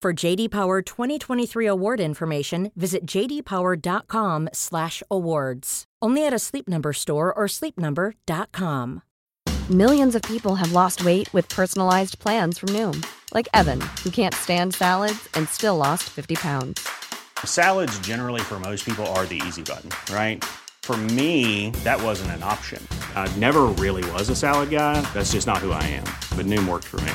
For JD Power 2023 award information, visit jdpower.com/awards. Only at a Sleep Number store or sleepnumber.com. Millions of people have lost weight with personalized plans from Noom, like Evan, who can't stand salads and still lost 50 pounds. Salads, generally, for most people, are the easy button, right? For me, that wasn't an option. I never really was a salad guy. That's just not who I am. But Noom worked for me.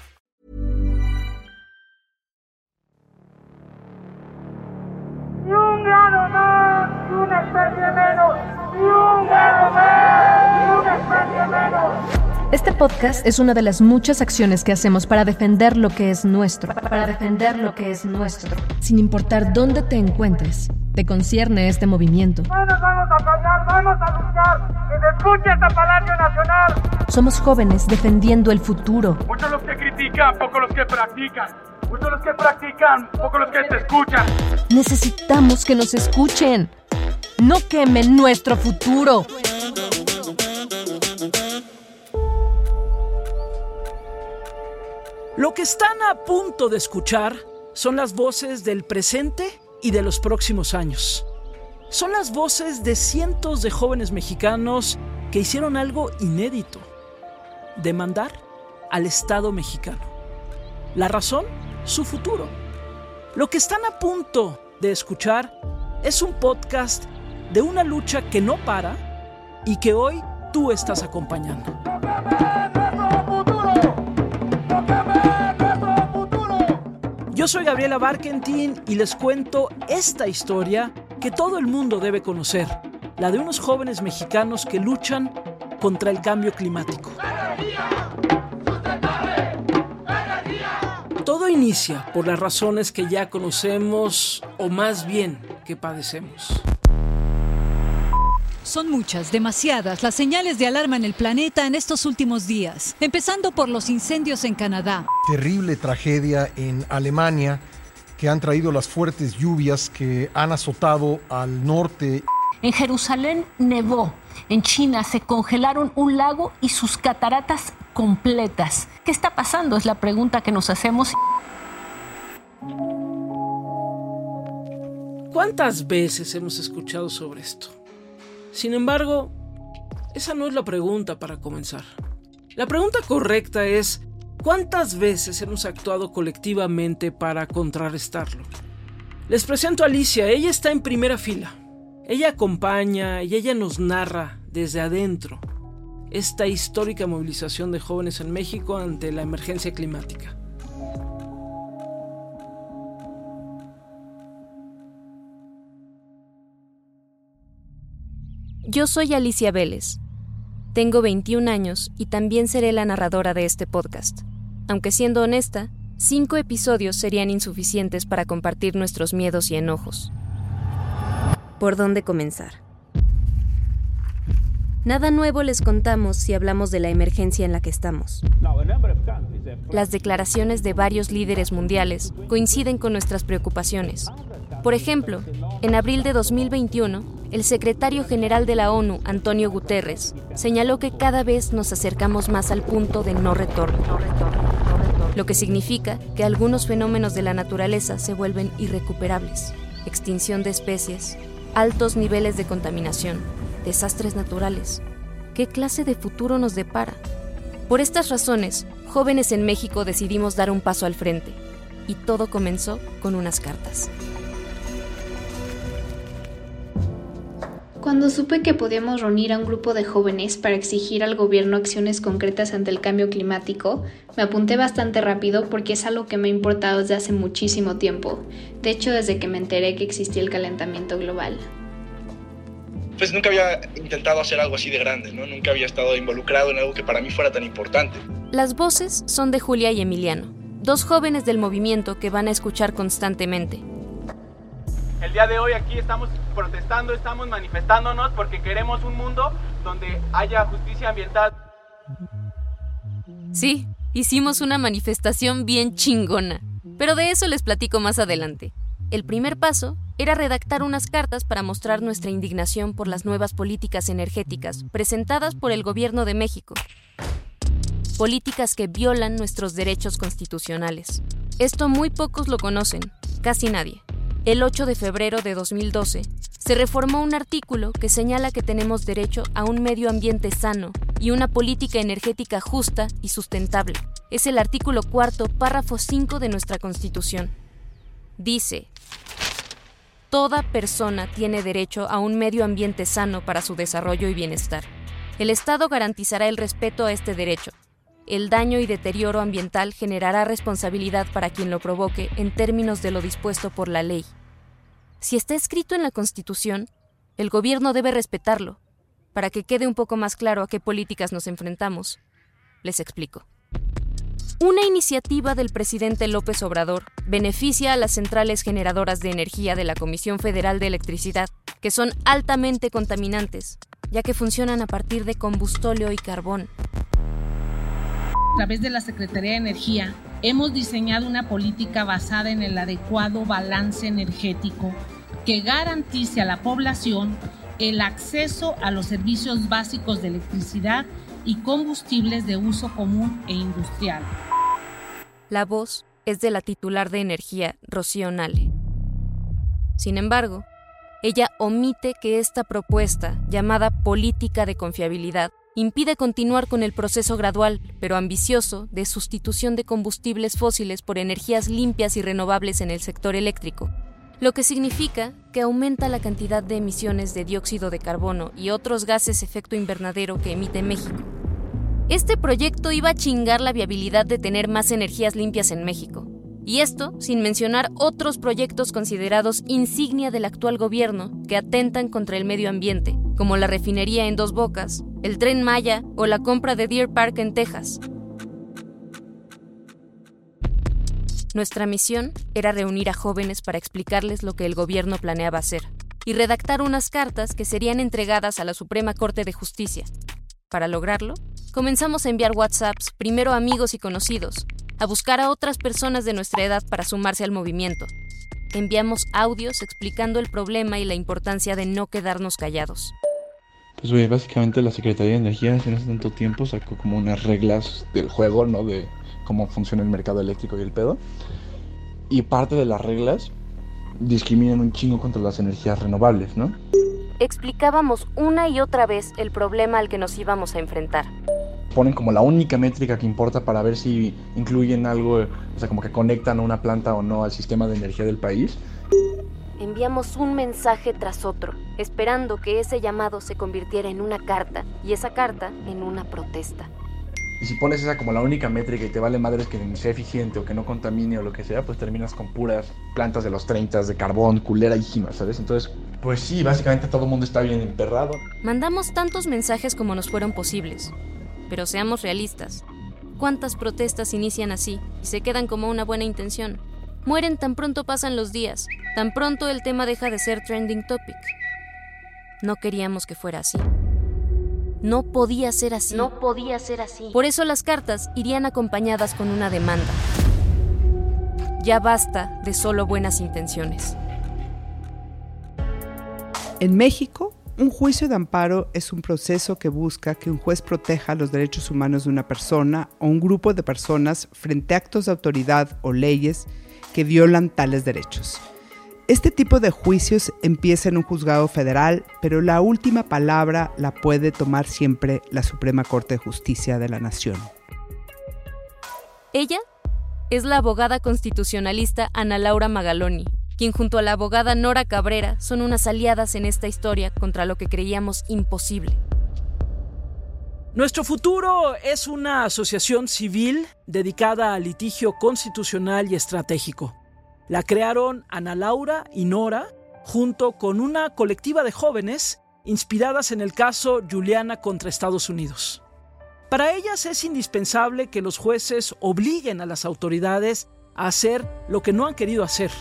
Este podcast es una de las muchas acciones que hacemos para defender lo que es nuestro, para defender lo que es nuestro, sin importar dónde te encuentres. Te concierne este movimiento. No nos vamos a callar, vamos a luchar. Que se escuche hasta Palacio Nacional. Somos jóvenes defendiendo el futuro. Muchos los que critican, pocos los que practican. Muchos los que practican, pocos los que te escuchan. Necesitamos que nos escuchen. No quemen nuestro futuro. Lo que están a punto de escuchar son las voces del presente y de los próximos años. Son las voces de cientos de jóvenes mexicanos que hicieron algo inédito. Demandar al Estado mexicano. La razón, su futuro. Lo que están a punto de escuchar es un podcast de una lucha que no para y que hoy tú estás acompañando. Yo soy Gabriela Barkentin y les cuento esta historia que todo el mundo debe conocer, la de unos jóvenes mexicanos que luchan contra el cambio climático. Todo inicia por las razones que ya conocemos o más bien que padecemos. Son muchas, demasiadas, las señales de alarma en el planeta en estos últimos días, empezando por los incendios en Canadá. Terrible tragedia en Alemania que han traído las fuertes lluvias que han azotado al norte. En Jerusalén nevó. En China se congelaron un lago y sus cataratas completas. ¿Qué está pasando? Es la pregunta que nos hacemos. ¿Cuántas veces hemos escuchado sobre esto? Sin embargo, esa no es la pregunta para comenzar. La pregunta correcta es, ¿cuántas veces hemos actuado colectivamente para contrarrestarlo? Les presento a Alicia, ella está en primera fila. Ella acompaña y ella nos narra desde adentro esta histórica movilización de jóvenes en México ante la emergencia climática. Yo soy Alicia Vélez. Tengo 21 años y también seré la narradora de este podcast. Aunque siendo honesta, cinco episodios serían insuficientes para compartir nuestros miedos y enojos. ¿Por dónde comenzar? Nada nuevo les contamos si hablamos de la emergencia en la que estamos. Las declaraciones de varios líderes mundiales coinciden con nuestras preocupaciones. Por ejemplo, en abril de 2021, el secretario general de la ONU, Antonio Guterres, señaló que cada vez nos acercamos más al punto de no retorno, lo que significa que algunos fenómenos de la naturaleza se vuelven irrecuperables. extinción de especies, altos niveles de contaminación, desastres naturales. ¿Qué clase de futuro nos depara? Por estas razones, jóvenes en México decidimos dar un paso al frente, y todo comenzó con unas cartas. Cuando supe que podíamos reunir a un grupo de jóvenes para exigir al gobierno acciones concretas ante el cambio climático, me apunté bastante rápido porque es algo que me ha importado desde hace muchísimo tiempo, de hecho desde que me enteré que existía el calentamiento global. Pues nunca había intentado hacer algo así de grande, ¿no? Nunca había estado involucrado en algo que para mí fuera tan importante. Las voces son de Julia y Emiliano, dos jóvenes del movimiento que van a escuchar constantemente, el día de hoy aquí estamos protestando, estamos manifestándonos porque queremos un mundo donde haya justicia ambiental. Sí, hicimos una manifestación bien chingona, pero de eso les platico más adelante. El primer paso era redactar unas cartas para mostrar nuestra indignación por las nuevas políticas energéticas presentadas por el Gobierno de México. Políticas que violan nuestros derechos constitucionales. Esto muy pocos lo conocen, casi nadie el 8 de febrero de 2012, se reformó un artículo que señala que tenemos derecho a un medio ambiente sano y una política energética justa y sustentable. Es el artículo cuarto, párrafo 5 de nuestra Constitución. Dice, Toda persona tiene derecho a un medio ambiente sano para su desarrollo y bienestar. El Estado garantizará el respeto a este derecho. El daño y deterioro ambiental generará responsabilidad para quien lo provoque en términos de lo dispuesto por la ley. Si está escrito en la Constitución, el gobierno debe respetarlo. Para que quede un poco más claro a qué políticas nos enfrentamos, les explico. Una iniciativa del presidente López Obrador beneficia a las centrales generadoras de energía de la Comisión Federal de Electricidad, que son altamente contaminantes, ya que funcionan a partir de combustóleo y carbón. A través de la Secretaría de Energía, hemos diseñado una política basada en el adecuado balance energético que garantice a la población el acceso a los servicios básicos de electricidad y combustibles de uso común e industrial. La voz es de la titular de energía, Rocío Nale. Sin embargo, ella omite que esta propuesta, llamada política de confiabilidad, impide continuar con el proceso gradual, pero ambicioso, de sustitución de combustibles fósiles por energías limpias y renovables en el sector eléctrico, lo que significa que aumenta la cantidad de emisiones de dióxido de carbono y otros gases efecto invernadero que emite México. Este proyecto iba a chingar la viabilidad de tener más energías limpias en México, y esto sin mencionar otros proyectos considerados insignia del actual gobierno que atentan contra el medio ambiente, como la refinería en Dos Bocas, el tren Maya o la compra de Deer Park en Texas. Nuestra misión era reunir a jóvenes para explicarles lo que el gobierno planeaba hacer y redactar unas cartas que serían entregadas a la Suprema Corte de Justicia. Para lograrlo, comenzamos a enviar WhatsApps primero a amigos y conocidos, a buscar a otras personas de nuestra edad para sumarse al movimiento. Enviamos audios explicando el problema y la importancia de no quedarnos callados. Pues básicamente la Secretaría de Energía hace tanto tiempo sacó como unas reglas del juego, ¿no? De cómo funciona el mercado eléctrico y el pedo. Y parte de las reglas discriminan un chingo contra las energías renovables, ¿no? Explicábamos una y otra vez el problema al que nos íbamos a enfrentar ponen como la única métrica que importa para ver si incluyen algo, o sea, como que conectan a una planta o no al sistema de energía del país. Enviamos un mensaje tras otro, esperando que ese llamado se convirtiera en una carta y esa carta en una protesta. Y si pones esa como la única métrica y te vale madres que sea eficiente o que no contamine o lo que sea, pues terminas con puras plantas de los 30 de carbón, culeradísimas, ¿sabes? Entonces, pues sí, básicamente todo el mundo está bien emperrado. Mandamos tantos mensajes como nos fueron posibles, pero seamos realistas. ¿Cuántas protestas inician así y se quedan como una buena intención? Mueren tan pronto pasan los días, tan pronto el tema deja de ser trending topic. No queríamos que fuera así. No podía ser así. No podía ser así. Por eso las cartas irían acompañadas con una demanda. Ya basta de solo buenas intenciones. En México, un juicio de amparo es un proceso que busca que un juez proteja los derechos humanos de una persona o un grupo de personas frente a actos de autoridad o leyes que violan tales derechos. Este tipo de juicios empieza en un juzgado federal, pero la última palabra la puede tomar siempre la Suprema Corte de Justicia de la Nación. Ella es la abogada constitucionalista Ana Laura Magaloni, quien junto a la abogada Nora Cabrera son unas aliadas en esta historia contra lo que creíamos imposible. Nuestro futuro es una asociación civil dedicada al litigio constitucional y estratégico. La crearon Ana Laura y Nora junto con una colectiva de jóvenes inspiradas en el caso Juliana contra Estados Unidos. Para ellas es indispensable que los jueces obliguen a las autoridades a hacer lo que no han querido hacer,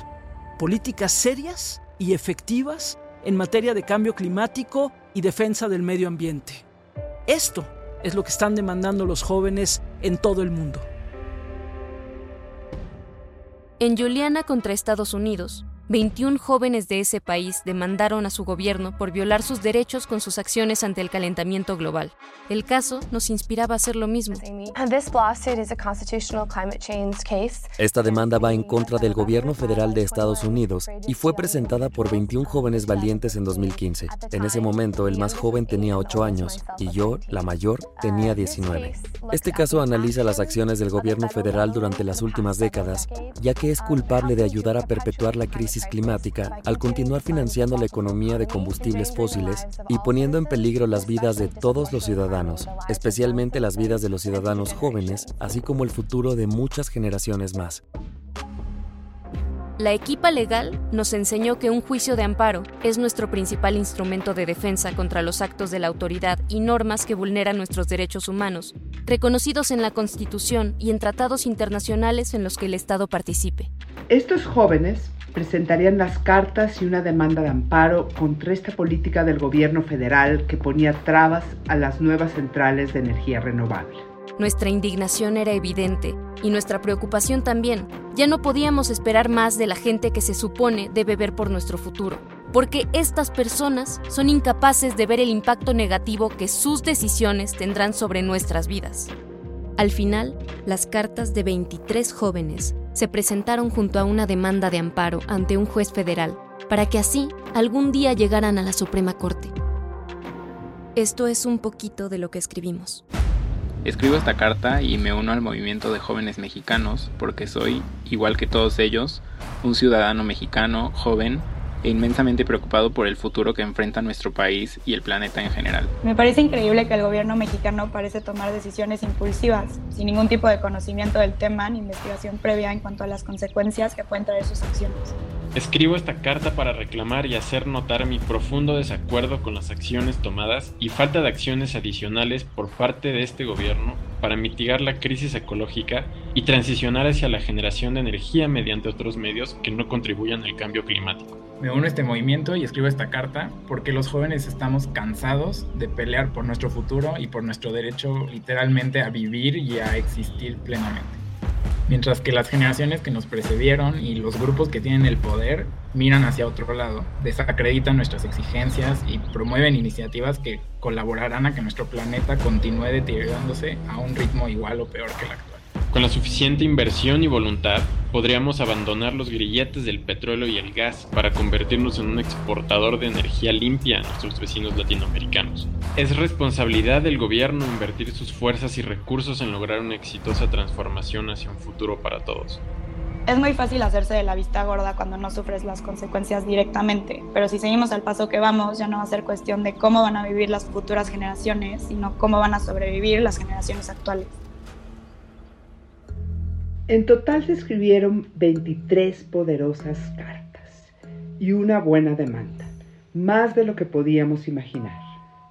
políticas serias y efectivas en materia de cambio climático y defensa del medio ambiente. Esto es lo que están demandando los jóvenes en todo el mundo. En Juliana contra Estados Unidos, 21 jóvenes de ese país demandaron a su gobierno por violar sus derechos con sus acciones ante el calentamiento global. El caso nos inspiraba a hacer lo mismo. Esta demanda va en contra del gobierno federal de Estados Unidos y fue presentada por 21 jóvenes valientes en 2015. En ese momento, el más joven tenía 8 años y yo, la mayor, tenía 19. Este caso analiza las acciones del gobierno federal durante las últimas décadas, ya que es culpable de ayudar a perpetuar la crisis climática al continuar financiando la economía de combustibles fósiles y poniendo en peligro las vidas de todos los ciudadanos, especialmente las vidas de los ciudadanos jóvenes, así como el futuro de muchas generaciones más. La equipa legal nos enseñó que un juicio de amparo es nuestro principal instrumento de defensa contra los actos de la autoridad y normas que vulneran nuestros derechos humanos, reconocidos en la Constitución y en tratados internacionales en los que el Estado participe. Estos jóvenes presentarían las cartas y una demanda de amparo contra esta política del gobierno federal que ponía trabas a las nuevas centrales de energía renovable. Nuestra indignación era evidente y nuestra preocupación también. Ya no podíamos esperar más de la gente que se supone debe ver por nuestro futuro, porque estas personas son incapaces de ver el impacto negativo que sus decisiones tendrán sobre nuestras vidas. Al final, las cartas de 23 jóvenes se presentaron junto a una demanda de amparo ante un juez federal para que así algún día llegaran a la Suprema Corte. Esto es un poquito de lo que escribimos. Escribo esta carta y me uno al movimiento de jóvenes mexicanos porque soy, igual que todos ellos, un ciudadano mexicano, joven, e inmensamente preocupado por el futuro que enfrenta nuestro país y el planeta en general. Me parece increíble que el gobierno mexicano parece tomar decisiones impulsivas, sin ningún tipo de conocimiento del tema ni investigación previa en cuanto a las consecuencias que pueden traer sus acciones. Escribo esta carta para reclamar y hacer notar mi profundo desacuerdo con las acciones tomadas y falta de acciones adicionales por parte de este gobierno para mitigar la crisis ecológica y transicionar hacia la generación de energía mediante otros medios que no contribuyan al cambio climático. Me uno a este movimiento y escribo esta carta porque los jóvenes estamos cansados de pelear por nuestro futuro y por nuestro derecho literalmente a vivir y a existir plenamente mientras que las generaciones que nos precedieron y los grupos que tienen el poder miran hacia otro lado, desacreditan nuestras exigencias y promueven iniciativas que colaborarán a que nuestro planeta continúe deteriorándose a un ritmo igual o peor que el actual. Con la suficiente inversión y voluntad, podríamos abandonar los grilletes del petróleo y el gas para convertirnos en un exportador de energía limpia a nuestros vecinos latinoamericanos. Es responsabilidad del gobierno invertir sus fuerzas y recursos en lograr una exitosa transformación hacia un futuro para todos. Es muy fácil hacerse de la vista gorda cuando no sufres las consecuencias directamente, pero si seguimos al paso que vamos, ya no va a ser cuestión de cómo van a vivir las futuras generaciones, sino cómo van a sobrevivir las generaciones actuales. En total se escribieron 23 poderosas cartas y una buena demanda, más de lo que podíamos imaginar.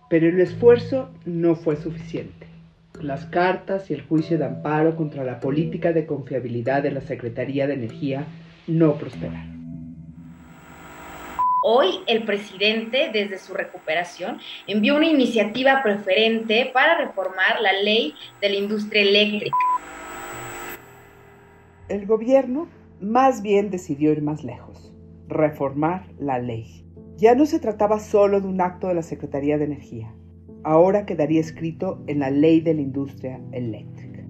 Pero el esfuerzo no fue suficiente. Las cartas y el juicio de amparo contra la política de confiabilidad de la Secretaría de Energía no prosperaron. Hoy el presidente, desde su recuperación, envió una iniciativa preferente para reformar la ley de la industria eléctrica el gobierno más bien decidió ir más lejos, reformar la ley. Ya no se trataba solo de un acto de la Secretaría de Energía, ahora quedaría escrito en la ley de la industria eléctrica.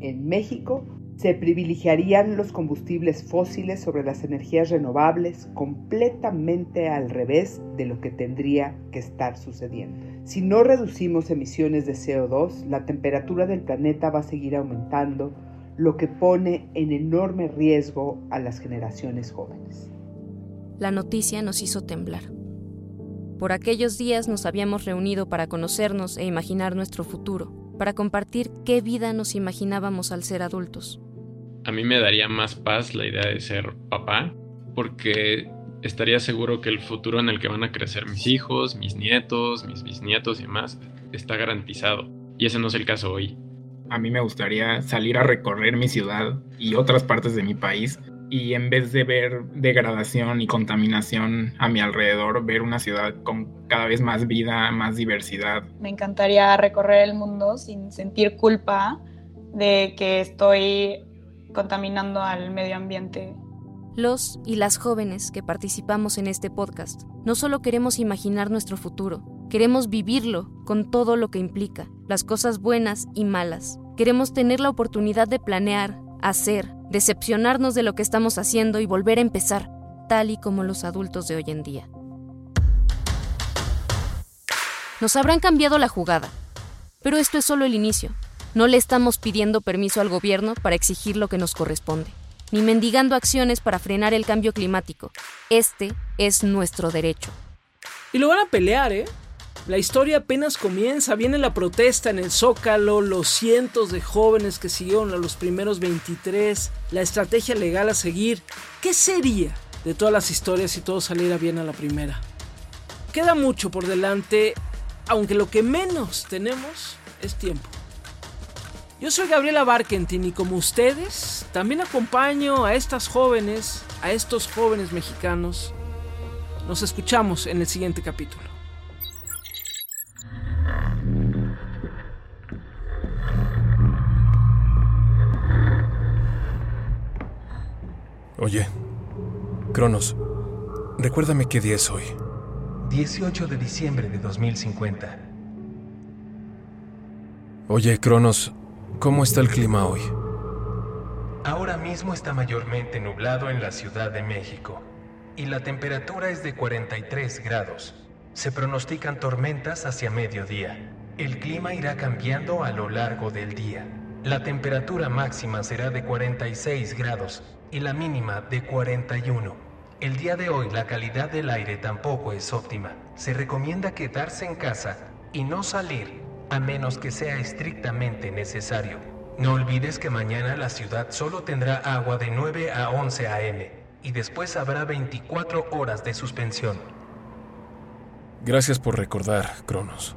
En México, Se privilegiarían los combustibles fósiles sobre las energías renovables completamente al revés de lo que tendría que estar sucediendo. Si no reducimos emisiones de CO2, la temperatura del planeta va a seguir aumentando, lo que pone en enorme riesgo a las generaciones jóvenes. La noticia nos hizo temblar. Por aquellos días nos habíamos reunido para conocernos e imaginar nuestro futuro, para compartir qué vida nos imaginábamos al ser adultos a mí me daría más paz la idea de ser papá, porque estaría seguro que el futuro en el que van a crecer mis hijos, mis nietos, mis bisnietos y más está garantizado. Y ese no es el caso hoy. A mí me gustaría salir a recorrer mi ciudad y otras partes de mi país y en vez de ver degradación y contaminación a mi alrededor, ver una ciudad con cada vez más vida, más diversidad. Me encantaría recorrer el mundo sin sentir culpa de que estoy contaminando al medio ambiente. Los y las jóvenes que participamos en este podcast no solo queremos imaginar nuestro futuro, queremos vivirlo con todo lo que implica, las cosas buenas y malas. Queremos tener la oportunidad de planear, hacer, decepcionarnos de lo que estamos haciendo y volver a empezar, tal y como los adultos de hoy en día. Nos habrán cambiado la jugada, pero esto es solo el inicio. No le estamos pidiendo permiso al gobierno para exigir lo que nos corresponde, ni mendigando acciones para frenar el cambio climático. Este es nuestro derecho. Y lo van a pelear, ¿eh? La historia apenas comienza, viene la protesta en el Zócalo, los cientos de jóvenes que siguieron a los primeros 23, la estrategia legal a seguir. ¿Qué sería de todas las historias si todo saliera bien a la primera? Queda mucho por delante, aunque lo que menos tenemos es tiempo. Yo soy Gabriela Barkentin y como ustedes, también acompaño a estas jóvenes, a estos jóvenes mexicanos. Nos escuchamos en el siguiente capítulo. Oye, Cronos, recuérdame qué día es hoy. 18 de diciembre de 2050. Oye, Cronos, ¿Cómo está el clima hoy? Ahora mismo está mayormente nublado en la Ciudad de México y la temperatura es de 43 grados. Se pronostican tormentas hacia mediodía. El clima irá cambiando a lo largo del día. La temperatura máxima será de 46 grados y la mínima de 41. El día de hoy la calidad del aire tampoco es óptima. Se recomienda quedarse en casa y no salir a menos que sea estrictamente necesario. No olvides que mañana la ciudad solo tendrá agua de 9 a 11 a.m. y después habrá 24 horas de suspensión. Gracias por recordar, Cronos.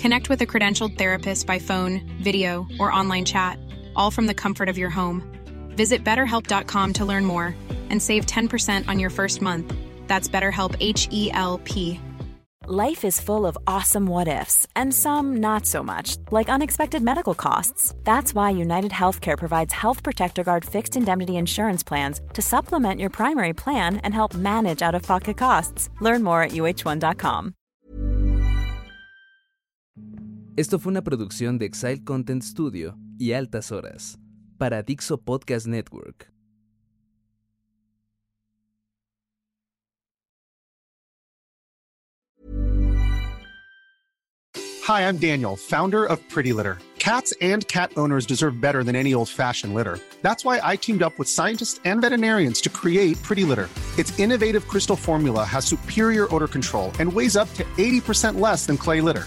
Connect with a credentialed therapist by phone, video, or online chat, all from the comfort of your home. Visit betterhelp.com to learn more and save 10% on your first month. That's BetterHelp H E L P. Life is full of awesome what ifs, and some not so much, like unexpected medical costs. That's why United Healthcare provides Health Protector Guard fixed indemnity insurance plans to supplement your primary plan and help manage out of pocket costs. Learn more at uh1.com. Esto fue una producción de Exile Content Studio y Altas Horas para Dixo Podcast Network. Hi, I'm Daniel, founder of Pretty Litter. Cats and cat owners deserve better than any old-fashioned litter. That's why I teamed up with scientists and veterinarians to create Pretty Litter. Its innovative crystal formula has superior odor control and weighs up to 80% less than clay litter.